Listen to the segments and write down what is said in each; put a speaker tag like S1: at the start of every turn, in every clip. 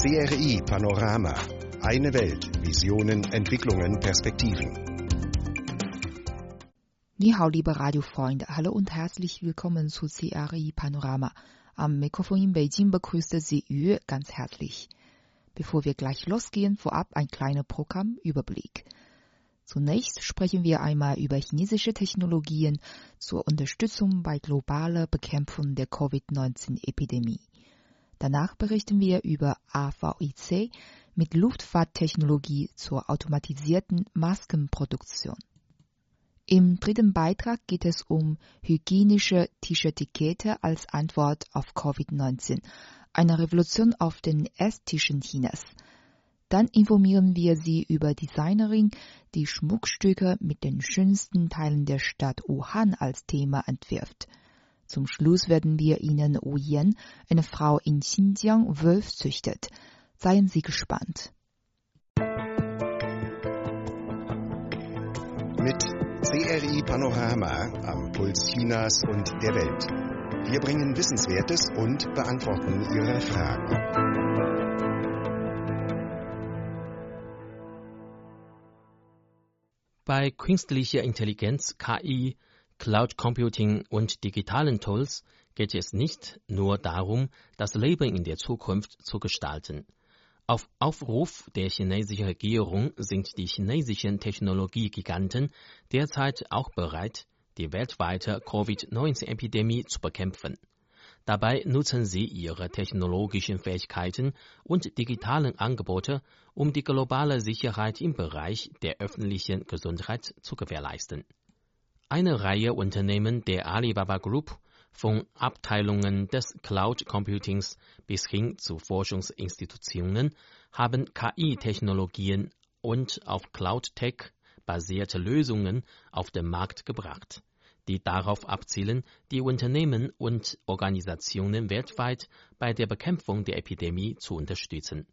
S1: CRI Panorama. Eine Welt. Visionen, Entwicklungen, Perspektiven.
S2: 你好，liebe Radiofreunde, hallo und herzlich willkommen zu CRI Panorama. Am Mikrofon in Beijing begrüßte Sie Yu ganz herzlich. Bevor wir gleich losgehen, vorab ein kleiner Programmüberblick. Zunächst sprechen wir einmal über chinesische Technologien zur Unterstützung bei globaler Bekämpfung der Covid-19-Epidemie. Danach berichten wir über AVIC mit Luftfahrttechnologie zur automatisierten Maskenproduktion. Im dritten Beitrag geht es um hygienische T-Shirt-Etikette als Antwort auf Covid-19, eine Revolution auf den Esstischen Chinas. Dann informieren wir Sie über Designerin, die Schmuckstücke mit den schönsten Teilen der Stadt Wuhan als Thema entwirft. Zum Schluss werden wir Ihnen Wu Yan, eine Frau in Xinjiang, Wölf züchtet. Seien Sie gespannt.
S1: Mit CRI Panorama am Puls Chinas und der Welt. Wir bringen Wissenswertes und beantworten Ihre Fragen.
S3: Bei künstlicher Intelligenz, KI, Cloud Computing und digitalen Tools geht es nicht nur darum, das Leben in der Zukunft zu gestalten. Auf Aufruf der chinesischen Regierung sind die chinesischen Technologiegiganten derzeit auch bereit, die weltweite Covid-19-Epidemie zu bekämpfen. Dabei nutzen sie ihre technologischen Fähigkeiten und digitalen Angebote, um die globale Sicherheit im Bereich der öffentlichen Gesundheit zu gewährleisten. Eine Reihe Unternehmen der Alibaba Group, von Abteilungen des Cloud Computings bis hin zu Forschungsinstitutionen, haben KI-Technologien und auf Cloud Tech basierte Lösungen auf den Markt gebracht, die darauf abzielen, die Unternehmen und Organisationen weltweit bei der Bekämpfung der Epidemie zu unterstützen.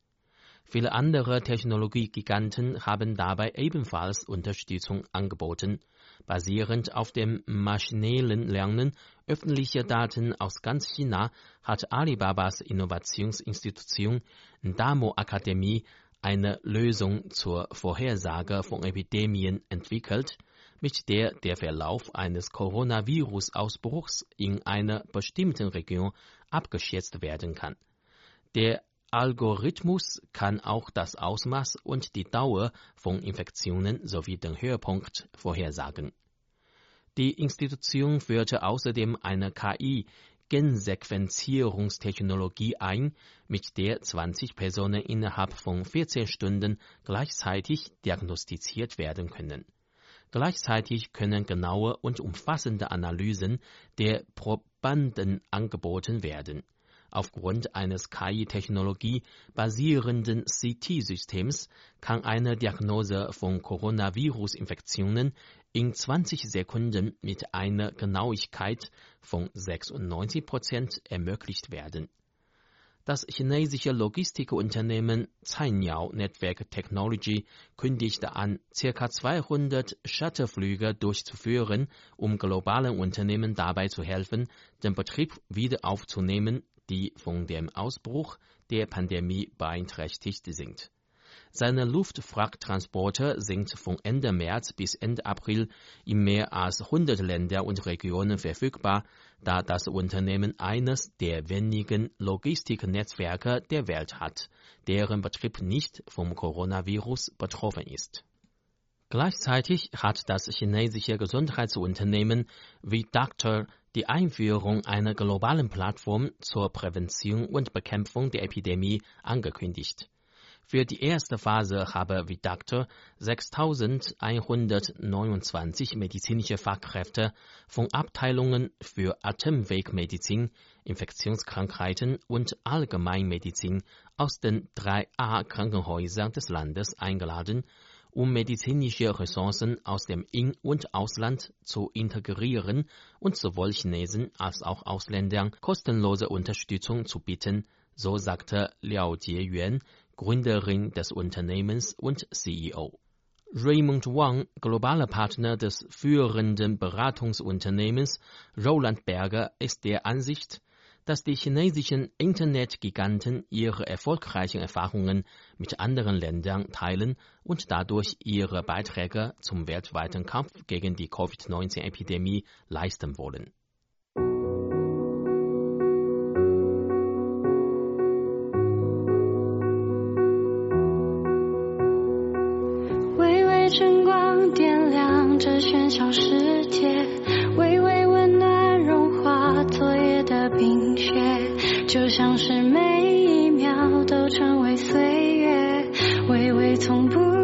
S3: Viele andere Technologiegiganten haben dabei ebenfalls Unterstützung angeboten, Basierend auf dem maschinellen Lernen öffentlicher Daten aus ganz China hat Alibabas Innovationsinstitution Damo Akademie eine Lösung zur Vorhersage von Epidemien entwickelt, mit der der Verlauf eines Coronavirus-Ausbruchs in einer bestimmten Region abgeschätzt werden kann. Der Algorithmus kann auch das Ausmaß und die Dauer von Infektionen sowie den Höhepunkt vorhersagen. Die Institution führte außerdem eine KI Gensequenzierungstechnologie ein, mit der 20 Personen innerhalb von 14 Stunden gleichzeitig diagnostiziert werden können. Gleichzeitig können genaue und umfassende Analysen der Probanden angeboten werden. Aufgrund eines KI-Technologie basierenden CT-Systems kann eine Diagnose von Coronavirus-Infektionen in 20 Sekunden mit einer Genauigkeit von 96 Prozent ermöglicht werden. Das chinesische Logistikunternehmen Cainiao Network Technology kündigte an, ca. 200 Shuttleflüge durchzuführen, um globalen Unternehmen dabei zu helfen, den Betrieb wieder aufzunehmen, die von dem Ausbruch der Pandemie beeinträchtigt sind. Seine Luftfrachttransporte sind von Ende März bis Ende April in mehr als 100 Länder und Regionen verfügbar, da das Unternehmen eines der wenigen Logistiknetzwerke der Welt hat, deren Betrieb nicht vom Coronavirus betroffen ist. Gleichzeitig hat das chinesische Gesundheitsunternehmen wie Dr die Einführung einer globalen Plattform zur Prävention und Bekämpfung der Epidemie angekündigt. Für die erste Phase habe Vidactor 6.129 medizinische Fachkräfte von Abteilungen für Atemwegmedizin, Infektionskrankheiten und Allgemeinmedizin aus den drei A-Krankenhäusern des Landes eingeladen um medizinische Ressourcen aus dem In- und Ausland zu integrieren und sowohl Chinesen als auch Ausländern kostenlose Unterstützung zu bieten, so sagte Liao Jieyuan, Gründerin des Unternehmens und CEO. Raymond Wang, globaler Partner des führenden Beratungsunternehmens Roland Berger, ist der Ansicht,
S4: dass die chinesischen Internetgiganten ihre erfolgreichen Erfahrungen mit anderen Ländern teilen und dadurch ihre Beiträge zum weltweiten Kampf gegen die Covid-19-Epidemie leisten wollen. 就像是每一秒都成为岁月，微微从不。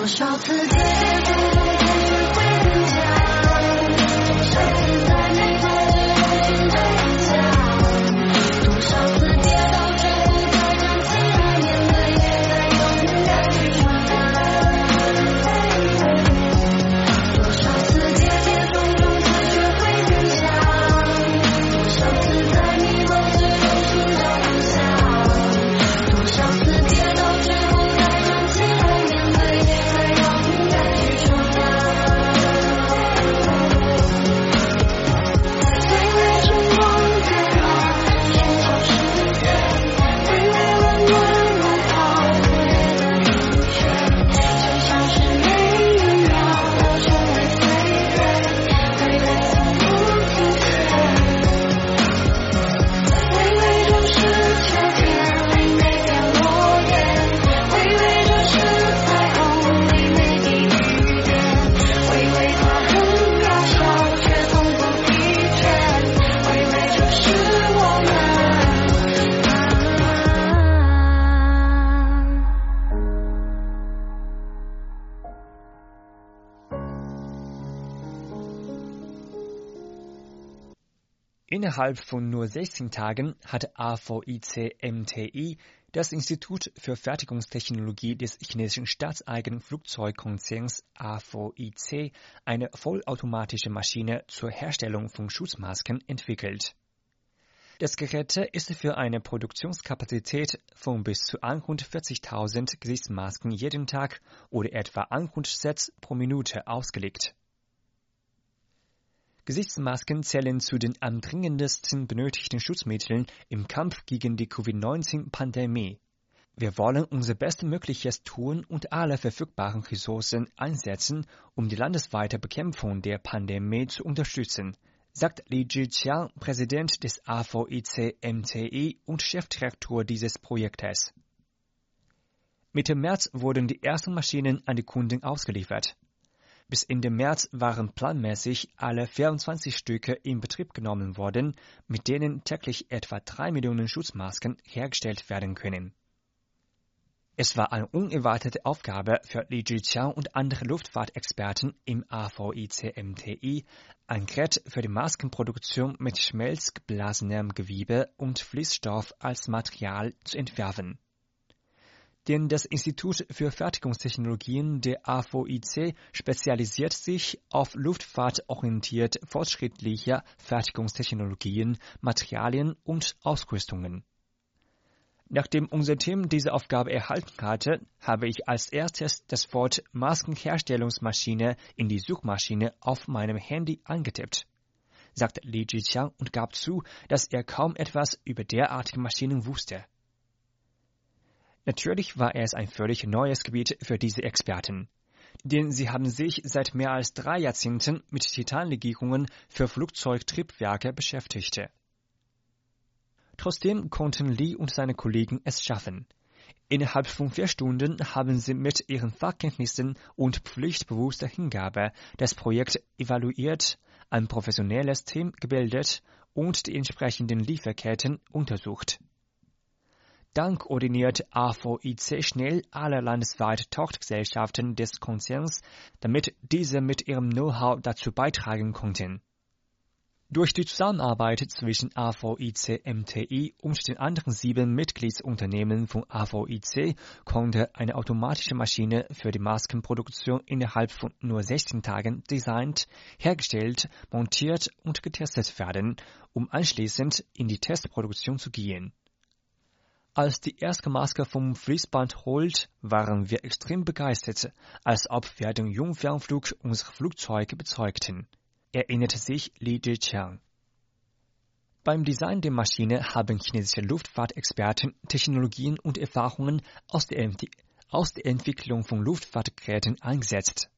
S4: 多少次跌跌撞撞
S5: Innerhalb von nur 16 Tagen hat AVIC MTI Das Institut für Fertigungstechnologie des chinesischen staatseigenen Flugzeugkonzerns AVIC eine vollautomatische Maschine zur Herstellung von Schutzmasken entwickelt. Das Gerät ist für eine Produktionskapazität von bis zu 140.000 Gesichtsmasken jeden Tag oder etwa 100 Sets pro Minute ausgelegt. Gesichtsmasken zählen zu den am dringendsten benötigten Schutzmitteln im Kampf gegen die Covid-19-Pandemie. Wir wollen unser Bestmögliches tun und alle verfügbaren Ressourcen einsetzen, um die landesweite Bekämpfung der Pandemie zu unterstützen, sagt Li Zhiqiang, Präsident des AVIC MTI und Chefdirektor dieses Projektes. Mitte März wurden die ersten Maschinen an die Kunden ausgeliefert. Bis Ende März waren planmäßig alle 24 Stücke in Betrieb genommen worden, mit denen täglich etwa drei Millionen Schutzmasken hergestellt werden können. Es war eine unerwartete Aufgabe für Li Zhiqiang und andere Luftfahrtexperten im AVIC-MTI, ein Gerät für die Maskenproduktion mit schmelzgeblasenem Gewebe und Fließstoff als Material zu entwerfen denn das Institut für Fertigungstechnologien der AVIC spezialisiert sich auf luftfahrtorientiert fortschrittliche Fertigungstechnologien, Materialien und Ausrüstungen. Nachdem unser Team diese Aufgabe erhalten hatte, habe ich als erstes das Wort Maskenherstellungsmaschine in die Suchmaschine auf meinem Handy angetippt, sagte Li Jiqiang und gab zu, dass er kaum etwas über derartige Maschinen wusste. Natürlich war es ein völlig neues Gebiet für diese Experten. Denn sie haben sich seit mehr als drei Jahrzehnten mit Titanlegierungen für Flugzeugtriebwerke beschäftigt. Trotzdem konnten Lee und seine Kollegen es schaffen. Innerhalb von vier Stunden haben sie mit ihren Fachkenntnissen und pflichtbewusster Hingabe das Projekt evaluiert, ein professionelles Team gebildet und die entsprechenden Lieferketten untersucht. Dank ordiniert AVIC schnell alle landesweit Tochtergesellschaften des Konzerns, damit diese mit ihrem Know-how dazu beitragen konnten. Durch die Zusammenarbeit zwischen AVIC MTI und den anderen sieben Mitgliedsunternehmen von AVIC konnte eine automatische Maschine für die Maskenproduktion innerhalb von nur 16 Tagen designt, hergestellt, montiert und getestet werden, um anschließend in die Testproduktion zu gehen. Als die erste Maske vom Fließband holt, waren wir extrem begeistert, als ob wir den Jungfernflug unserer Flugzeuge bezeugten, erinnerte sich Li Zhiqiang. Beim Design der Maschine haben chinesische Luftfahrtexperten Technologien und Erfahrungen aus der, aus der Entwicklung von Luftfahrtgeräten eingesetzt.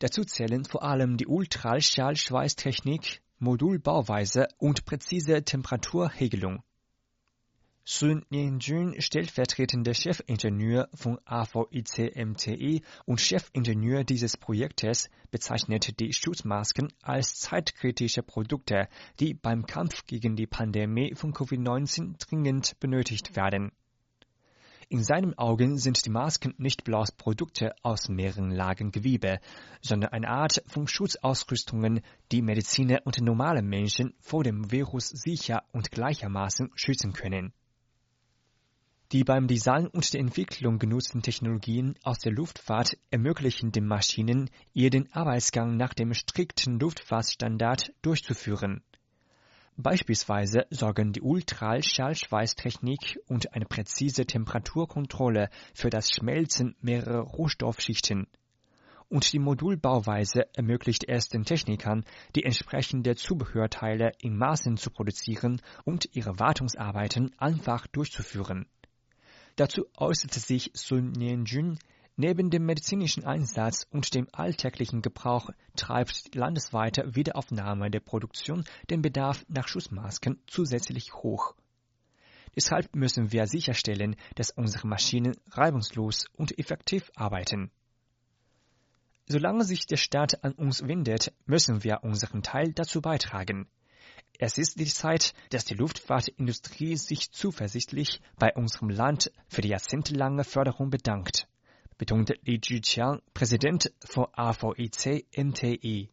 S5: Dazu zählen vor allem die Ultraschallschweißtechnik, Modulbauweise und präzise Temperaturregelung. Sun Nianjun, stellvertretender Chefingenieur von AVIC-MTE und Chefingenieur dieses Projektes, bezeichnete die Schutzmasken als zeitkritische Produkte, die beim Kampf gegen die Pandemie von Covid-19 dringend benötigt werden. In seinen Augen sind die Masken nicht bloß Produkte aus mehreren Lagen Gewebe, sondern eine Art von Schutzausrüstungen, die Mediziner und normale Menschen vor dem Virus sicher und gleichermaßen schützen können. Die beim Design und der Entwicklung genutzten Technologien aus der Luftfahrt ermöglichen den Maschinen, ihren Arbeitsgang nach dem strikten Luftfahrtstandard durchzuführen. Beispielsweise sorgen die Ultraschallschweißtechnik und eine präzise Temperaturkontrolle für das Schmelzen mehrerer Rohstoffschichten. Und die Modulbauweise ermöglicht es den Technikern, die entsprechende Zubehörteile in Maßen zu produzieren und ihre Wartungsarbeiten einfach durchzuführen. Dazu äußerte sich Sun Nianjun, Neben dem medizinischen Einsatz und dem alltäglichen Gebrauch treibt die landesweite Wiederaufnahme der Produktion den Bedarf nach Schutzmasken zusätzlich hoch. Deshalb müssen wir sicherstellen, dass unsere Maschinen reibungslos und effektiv arbeiten. Solange sich der Staat an uns wendet, müssen wir unseren Teil dazu beitragen. Es ist die Zeit, dass die Luftfahrtindustrie sich zuversichtlich bei unserem Land für die jahrzehntelange Förderung bedankt, betonte Li Zhiqiang, Präsident von AVIC MTI.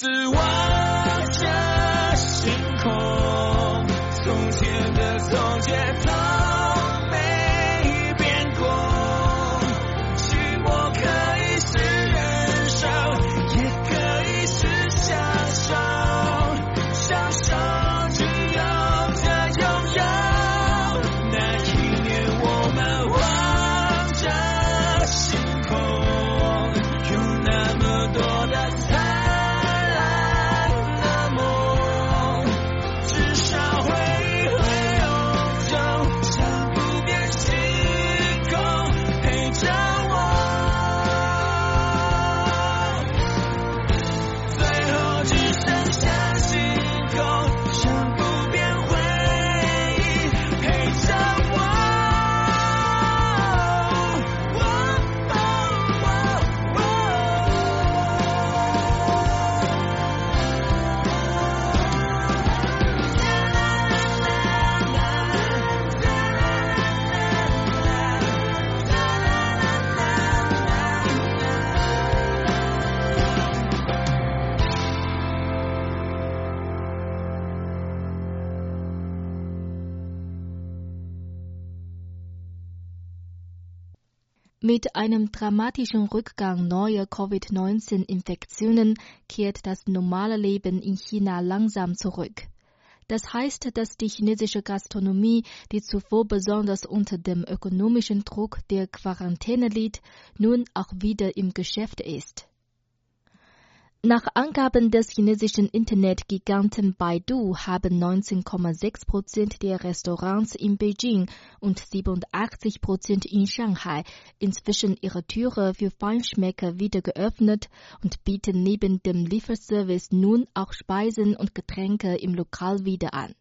S6: to
S7: Mit einem dramatischen Rückgang neuer Covid-19-Infektionen kehrt das normale Leben in China langsam zurück. Das heißt, dass die chinesische Gastronomie, die zuvor besonders unter dem ökonomischen Druck der Quarantäne litt, nun auch wieder im Geschäft ist. Nach Angaben des chinesischen Internetgiganten Baidu haben 19,6 Prozent der Restaurants in Beijing und 87 Prozent in Shanghai inzwischen ihre Türe für Feinschmecker wieder geöffnet und bieten neben dem Lieferservice nun auch Speisen und Getränke im Lokal wieder an.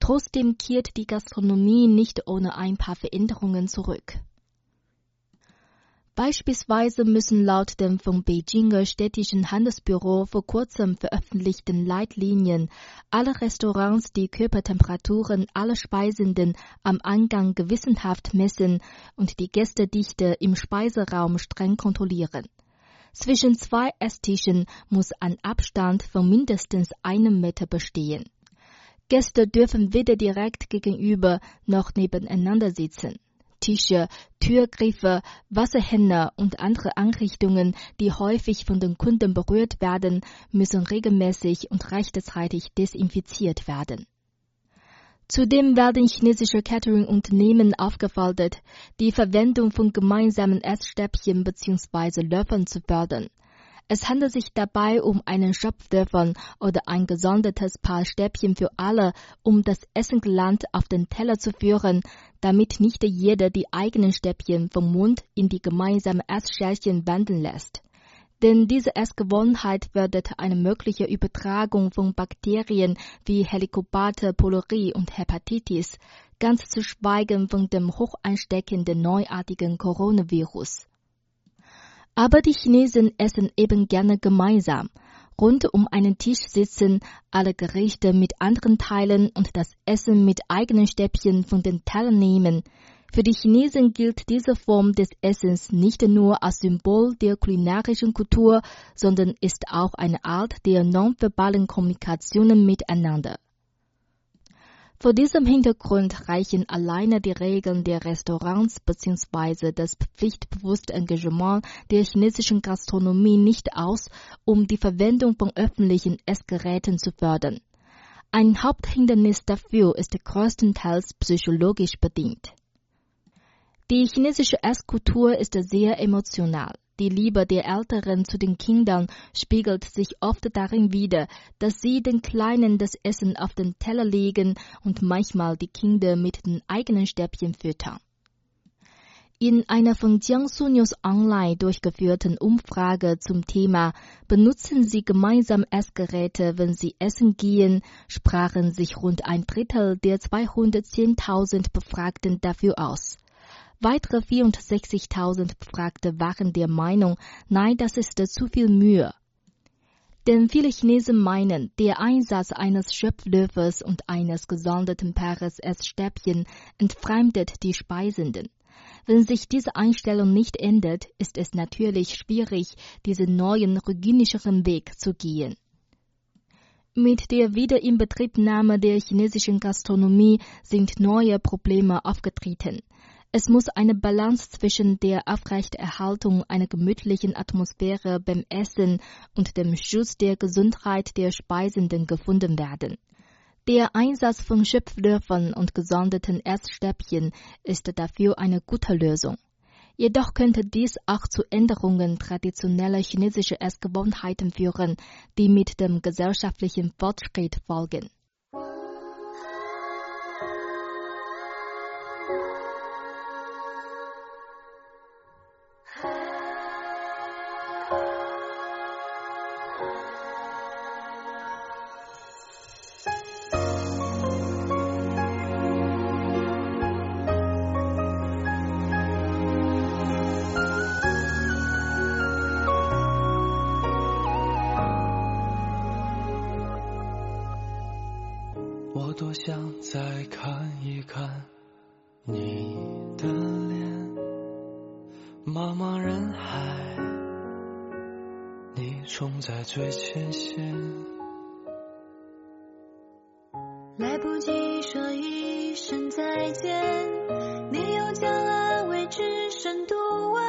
S7: Trotzdem kehrt die Gastronomie nicht ohne ein paar Veränderungen zurück. Beispielsweise müssen laut dem vom Beijinger städtischen Handelsbüro vor kurzem veröffentlichten Leitlinien alle Restaurants die Körpertemperaturen aller Speisenden am Eingang gewissenhaft messen und die Gästedichte im Speiseraum streng kontrollieren. Zwischen zwei Esstischen muss ein Abstand von mindestens einem Meter bestehen. Gäste dürfen weder direkt gegenüber noch nebeneinander sitzen. Tische, Türgriffe, Wasserhähne und andere Einrichtungen, die häufig von den Kunden berührt werden, müssen regelmäßig und rechtzeitig desinfiziert werden. Zudem werden chinesische Catering-Unternehmen aufgefordert, die Verwendung von gemeinsamen Essstäbchen bzw. Löffeln zu fördern. Es handelt sich dabei um einen Schöpflöffel oder ein gesondertes Paar Stäbchen für alle, um das Essengeland auf den Teller zu führen, damit nicht jeder die eigenen Stäbchen vom Mund in die gemeinsamen Essschälchen wandern lässt. Denn diese Essgewohnheit fördert eine mögliche Übertragung von Bakterien wie Helicobacter pylori und Hepatitis, ganz zu schweigen von dem hochansteckenden neuartigen Coronavirus. Aber die Chinesen essen eben gerne gemeinsam. Rund um einen Tisch sitzen, alle Gerichte mit anderen Teilen und das Essen mit eigenen Stäbchen von den Tellern nehmen. Für die Chinesen gilt diese Form des Essens nicht nur als Symbol der kulinarischen Kultur, sondern ist auch eine Art der nonverbalen Kommunikationen miteinander. Vor diesem Hintergrund reichen alleine die Regeln der Restaurants bzw. das pflichtbewusste Engagement der chinesischen Gastronomie nicht aus, um die Verwendung von öffentlichen Essgeräten zu fördern. Ein Haupthindernis dafür ist größtenteils psychologisch bedingt. Die chinesische Esskultur ist sehr emotional. Die Liebe der Älteren zu den Kindern spiegelt sich oft darin wider, dass sie den Kleinen das Essen auf den Teller legen und manchmal die Kinder mit den eigenen Stäbchen füttern. In einer von Jiangsu News Online durchgeführten Umfrage zum Thema Benutzen Sie gemeinsam Essgeräte, wenn Sie essen gehen, sprachen sich rund ein Drittel der 210.000 Befragten dafür aus. Weitere 64.000 Befragte waren der Meinung, nein, das ist zu viel Mühe. Denn viele Chinesen meinen, der Einsatz eines Schöpflöffels und eines gesonderten Paares Essstäbchen entfremdet die Speisenden. Wenn sich diese Einstellung nicht ändert, ist es natürlich schwierig, diesen neuen hygienischeren Weg zu gehen. Mit der Wiederinbetriebnahme der chinesischen Gastronomie sind neue Probleme aufgetreten. Es muss eine Balance zwischen der Aufrechterhaltung einer gemütlichen Atmosphäre beim Essen und dem Schutz der Gesundheit der Speisenden gefunden werden. Der Einsatz von Schöpflöffeln und gesonderten Essstäbchen ist dafür eine gute Lösung. Jedoch könnte dies auch zu Änderungen traditioneller chinesischer Essgewohnheiten führen, die mit dem gesellschaftlichen Fortschritt folgen.
S6: 多想再看一看你的脸，茫茫人海，你冲在
S4: 最前线，来不及说一声再见，你又将安慰置身度外，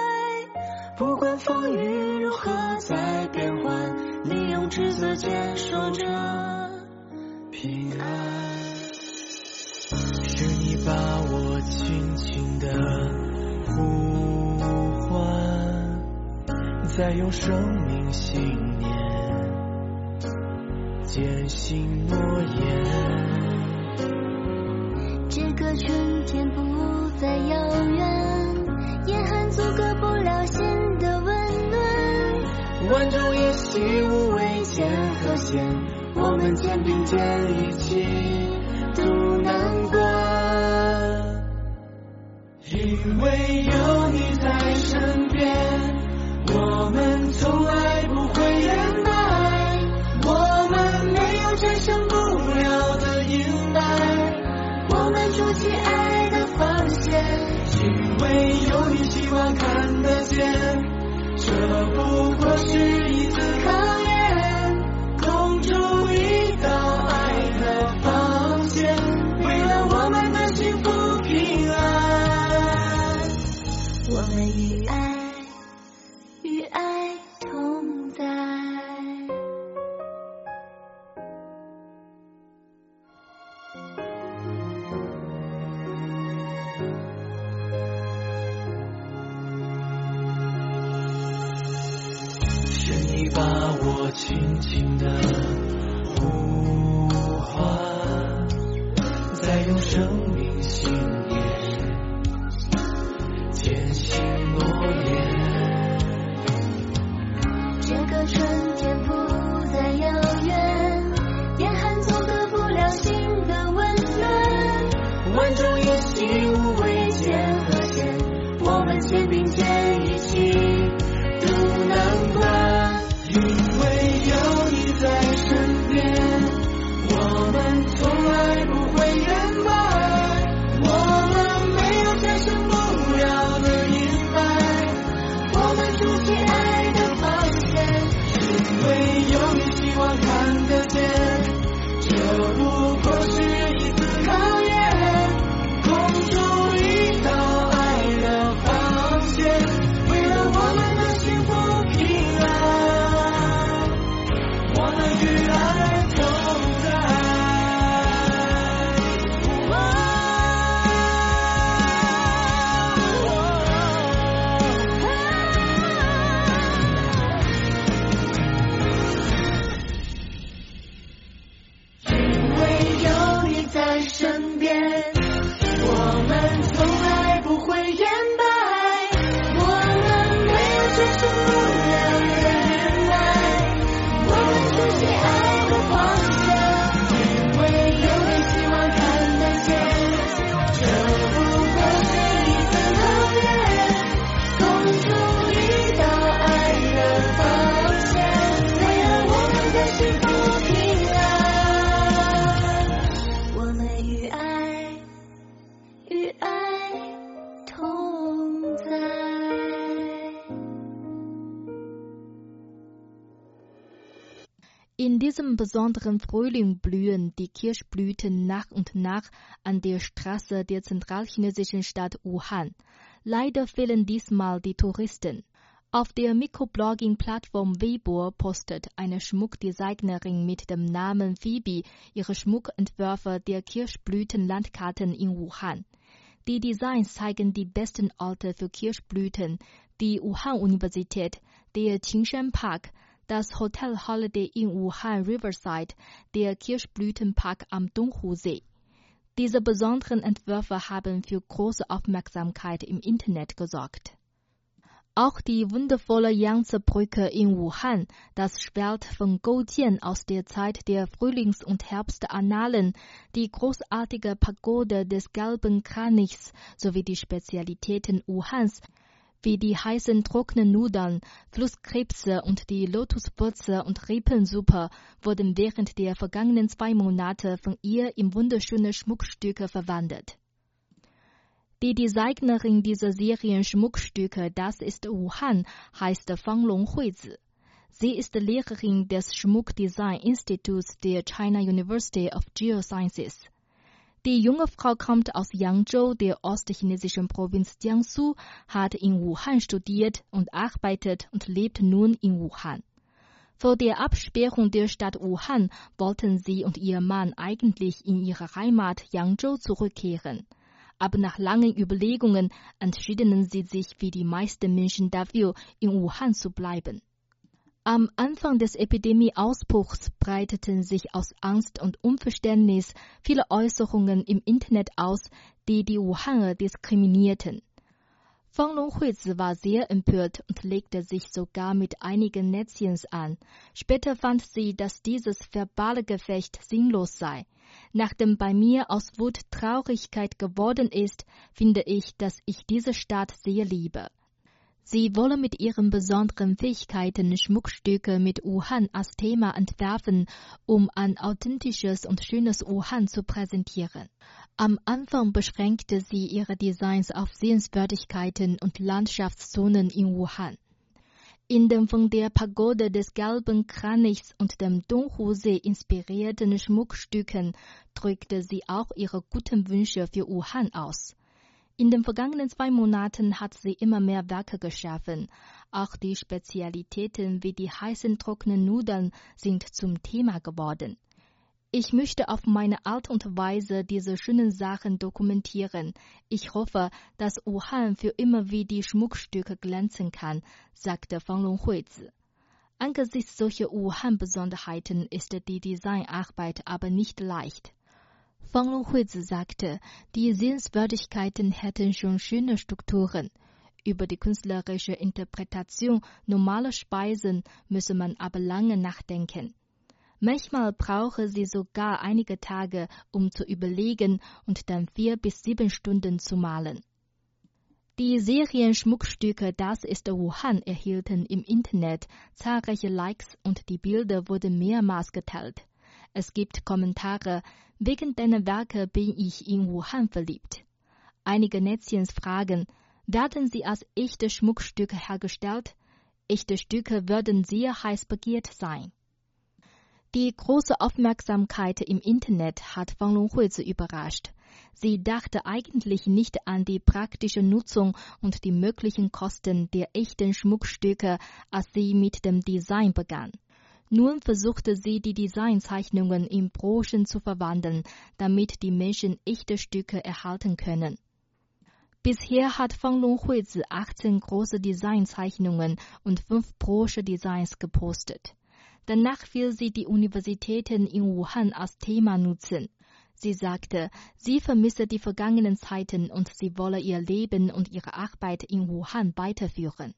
S4: 不管风雨如何在变幻，你用赤子坚守着。平安。轻轻的呼唤，再用生命信念。坚信诺言，这个春天不再遥远，严寒阻隔不了心的温暖。万众一心，无畏艰和险，我们肩并肩一起渡因为有你在身边，我们从来不会言。战胜不了的阴霾，我们筑起爱的防线，因为有你希望看得见。这不过是一次考验，
S7: diesem besonderen Frühling blühen die Kirschblüten nach und nach an der Straße der zentralchinesischen Stadt Wuhan. Leider fehlen diesmal die Touristen. Auf der Mikroblogging-Plattform Weibo postet eine Schmuckdesignerin mit dem Namen Phoebe ihre Schmuckentwürfe der Kirschblütenlandkarten in Wuhan. Die Designs zeigen die besten Orte für Kirschblüten, die Wuhan-Universität, der Qingshan Park, das Hotel Holiday in Wuhan Riverside, der Kirschblütenpark am Donghu-See. Diese besonderen Entwürfe haben für große Aufmerksamkeit im Internet gesorgt. Auch die wundervolle Yangtze-Brücke in Wuhan, das Schwert von Goujian aus der Zeit der Frühlings- und Herbstannalen, die großartige Pagode des gelben Kranichs sowie die Spezialitäten Wuhans, wie die heißen trockenen Nudeln, Flusskrebse und die Lotuswurzel- und Rippensuppe wurden während der vergangenen zwei Monate von ihr in wunderschöne Schmuckstücke verwandelt. Die Designerin dieser Serien Schmuckstücke, das ist Wuhan, heißt Fang Long Huizi. Sie ist Lehrerin des Schmuckdesign-Instituts der China University of Geosciences. Die junge Frau kommt aus Yangzhou, der ostchinesischen Provinz Jiangsu, hat in Wuhan studiert und arbeitet und lebt nun in Wuhan. Vor der Absperrung der Stadt Wuhan wollten sie und ihr Mann eigentlich in ihre Heimat Yangzhou zurückkehren aber nach langen Überlegungen entschieden sie sich wie die meisten Menschen dafür, in Wuhan zu bleiben. Am Anfang des Epidemieausbruchs breiteten sich aus Angst und Unverständnis viele Äußerungen im Internet aus, die die Wuhaner diskriminierten. Fang Longhuizi war sehr empört und legte sich sogar mit einigen Netzchens an. Später fand sie, dass dieses verbale Gefecht sinnlos sei. Nachdem bei mir aus Wut Traurigkeit geworden ist, finde ich, dass ich diese Stadt sehr liebe. Sie wolle mit ihren besonderen Fähigkeiten Schmuckstücke mit Wuhan als Thema entwerfen, um ein authentisches und schönes Wuhan zu präsentieren. Am Anfang beschränkte sie ihre Designs auf Sehenswürdigkeiten und Landschaftszonen in Wuhan. In den von der Pagode des gelben Kranichs und dem Donghu-See inspirierten Schmuckstücken drückte sie auch ihre guten Wünsche für Wuhan aus. In den vergangenen zwei Monaten hat sie immer mehr Werke geschaffen. Auch die Spezialitäten wie die heißen trockenen Nudeln sind zum Thema geworden. Ich möchte auf meine Art und Weise diese schönen Sachen dokumentieren. Ich hoffe, dass Wuhan für immer wie die Schmuckstücke glänzen kann, sagte Fang Longhuizi. Angesichts solcher Wuhan-Besonderheiten ist die Designarbeit aber nicht leicht. Fang Longhuizi sagte, die Sehenswürdigkeiten hätten schon schöne Strukturen. Über die künstlerische Interpretation normaler Speisen müsse man aber lange nachdenken. Manchmal brauche sie sogar einige Tage, um zu überlegen und dann vier bis sieben Stunden zu malen. Die Serienschmuckstücke Das ist Wuhan erhielten im Internet zahlreiche Likes und die Bilder wurden mehrmals geteilt. Es gibt Kommentare, wegen deiner Werke bin ich in Wuhan verliebt. Einige Netzchens fragen, werden sie als echte Schmuckstücke hergestellt? Echte Stücke würden sehr heiß begehrt sein. Die große Aufmerksamkeit im Internet hat Wang Longhuizi überrascht. Sie dachte eigentlich nicht an die praktische Nutzung und die möglichen Kosten der echten Schmuckstücke, als sie mit dem Design begann. Nun versuchte sie, die Designzeichnungen in Broschen zu verwandeln, damit die Menschen echte Stücke erhalten können. Bisher hat Fang Longhuizi 18 große Designzeichnungen und 5 Brosche-Designs gepostet. Danach will sie die Universitäten in Wuhan als Thema nutzen. Sie sagte, sie vermisse die vergangenen Zeiten und sie wolle ihr Leben und ihre Arbeit in Wuhan weiterführen.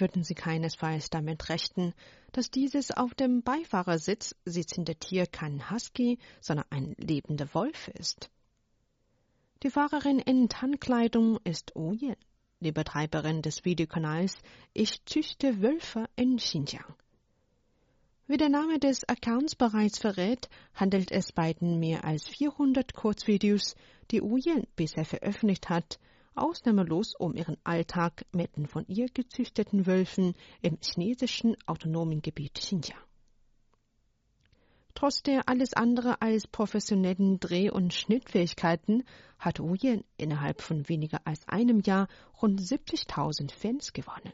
S8: Würden Sie keinesfalls damit rechnen, dass dieses auf dem Beifahrersitz sitzende Tier kein Husky, sondern ein lebender Wolf ist. Die Fahrerin in Tannkleidung ist Oye, die Betreiberin des Videokanals Ich züchte Wölfe in Xinjiang. Wie der Name des Accounts bereits verrät, handelt es bei den mehr als 400 Kurzvideos, die Uyen bisher veröffentlicht hat, ausnahmelos um ihren Alltag mit den von ihr gezüchteten Wölfen im chinesischen autonomen Gebiet Xinjiang. Trotz der alles andere als professionellen Dreh- und Schnittfähigkeiten hat Wu Yan innerhalb von weniger als einem Jahr rund 70.000 Fans gewonnen.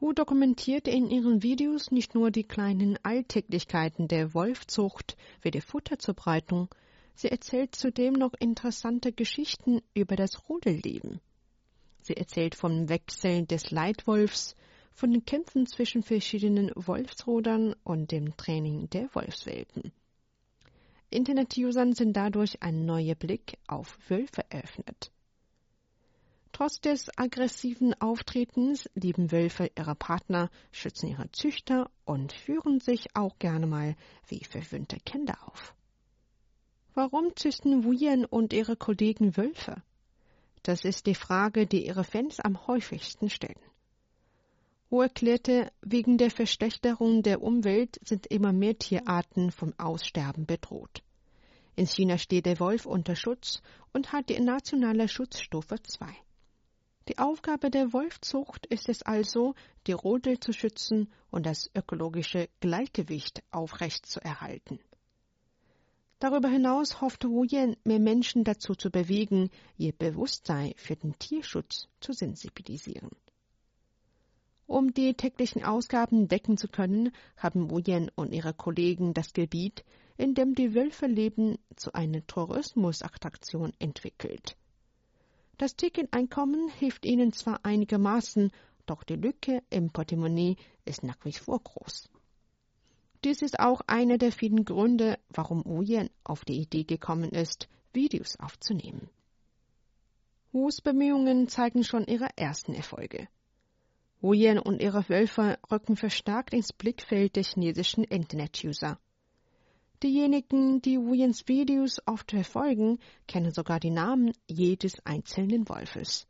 S8: Wu dokumentiert in ihren Videos nicht nur die kleinen Alltäglichkeiten der Wolfzucht wie die Futterzubereitung, sie erzählt zudem noch interessante Geschichten über das Rudelleben. Sie erzählt vom Wechseln des Leitwolfs, von den Kämpfen zwischen verschiedenen Wolfsrudern und dem Training der Wolfswelpen. Internet-Usern sind dadurch ein neuer Blick auf Wölfe eröffnet. Trotz des aggressiven Auftretens lieben Wölfe ihre Partner, schützen ihre Züchter und führen sich auch gerne mal wie verwöhnte Kinder auf. Warum züchten Wuyen und ihre Kollegen Wölfe? Das ist die Frage, die ihre Fans am häufigsten stellen. Wu erklärte, wegen der Verschlechterung der Umwelt sind immer mehr Tierarten vom Aussterben bedroht. In China steht der Wolf unter Schutz und hat die nationale Schutzstufe 2. Die Aufgabe der Wolfzucht ist es also, die Rodel zu schützen und das ökologische Gleichgewicht aufrechtzuerhalten. Darüber hinaus hoffte Wu Yan, mehr Menschen dazu zu bewegen, ihr Bewusstsein für den Tierschutz zu sensibilisieren. Um die täglichen Ausgaben decken zu können, haben Wu Yan und ihre Kollegen das Gebiet, in dem die Wölfe leben, zu einer Tourismusattraktion entwickelt. Das Ticketeinkommen hilft ihnen zwar einigermaßen, doch die Lücke im Portemonnaie ist nach wie vor groß. Dies ist auch einer der vielen Gründe, warum Wu auf die Idee gekommen ist, Videos aufzunehmen. Wus Bemühungen zeigen schon ihre ersten Erfolge. Wu und ihre Wölfe rücken verstärkt ins Blickfeld der chinesischen Internet-User. Diejenigen, die Wuyens Videos oft verfolgen, kennen sogar die Namen jedes einzelnen Wolfes.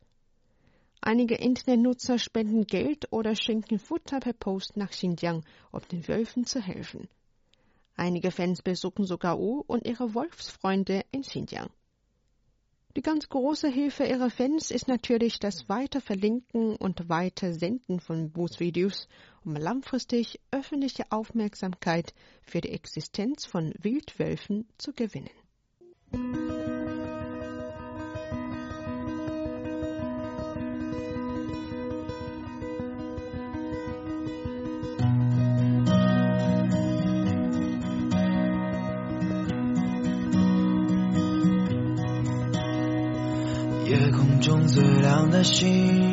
S8: Einige Internetnutzer spenden Geld oder schenken Futter per Post nach Xinjiang, um den Wölfen zu helfen. Einige Fans besuchen sogar U und ihre Wolfsfreunde in Xinjiang. Die ganz große Hilfe ihrer Fans ist natürlich das Weiterverlinken und Weitersenden von Boost-Videos, um langfristig öffentliche Aufmerksamkeit für die Existenz von Wildwölfen zu gewinnen.
S6: 中最亮的星，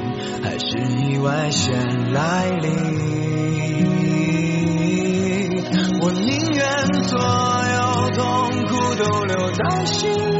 S6: 还是意外先来临？我宁愿所有痛苦都留在心。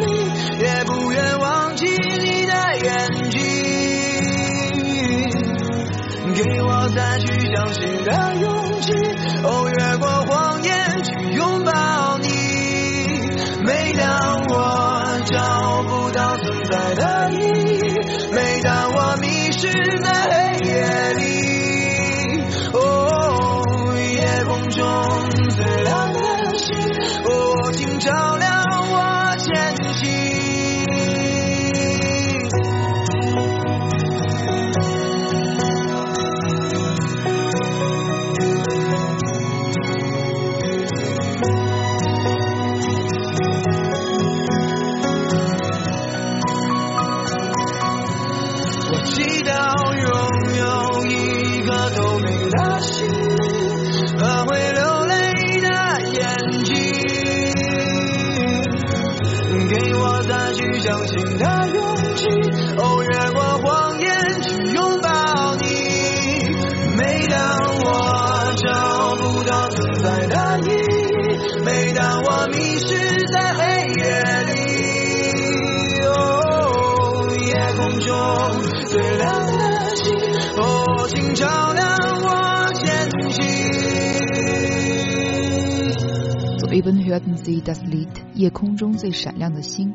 S2: Kunjung sehr 闪亮的星，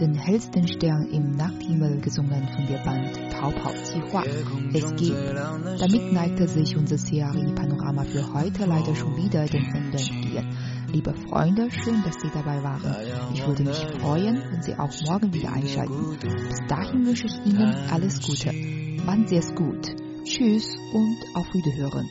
S2: den hellsten Stern im Nachthimmel gesungen von der Band Taubhau计划 SG. Damit neigte sich unser CRI Panorama für heute leider schon wieder dem Ende entgegen. Liebe Freunde, schön, dass Sie dabei waren. Ich würde mich freuen, wenn Sie auch morgen wieder einschalten. Bis dahin wünsche ich Ihnen alles Gute. Wann sehr gut. Tschüss und auf Wiederhören.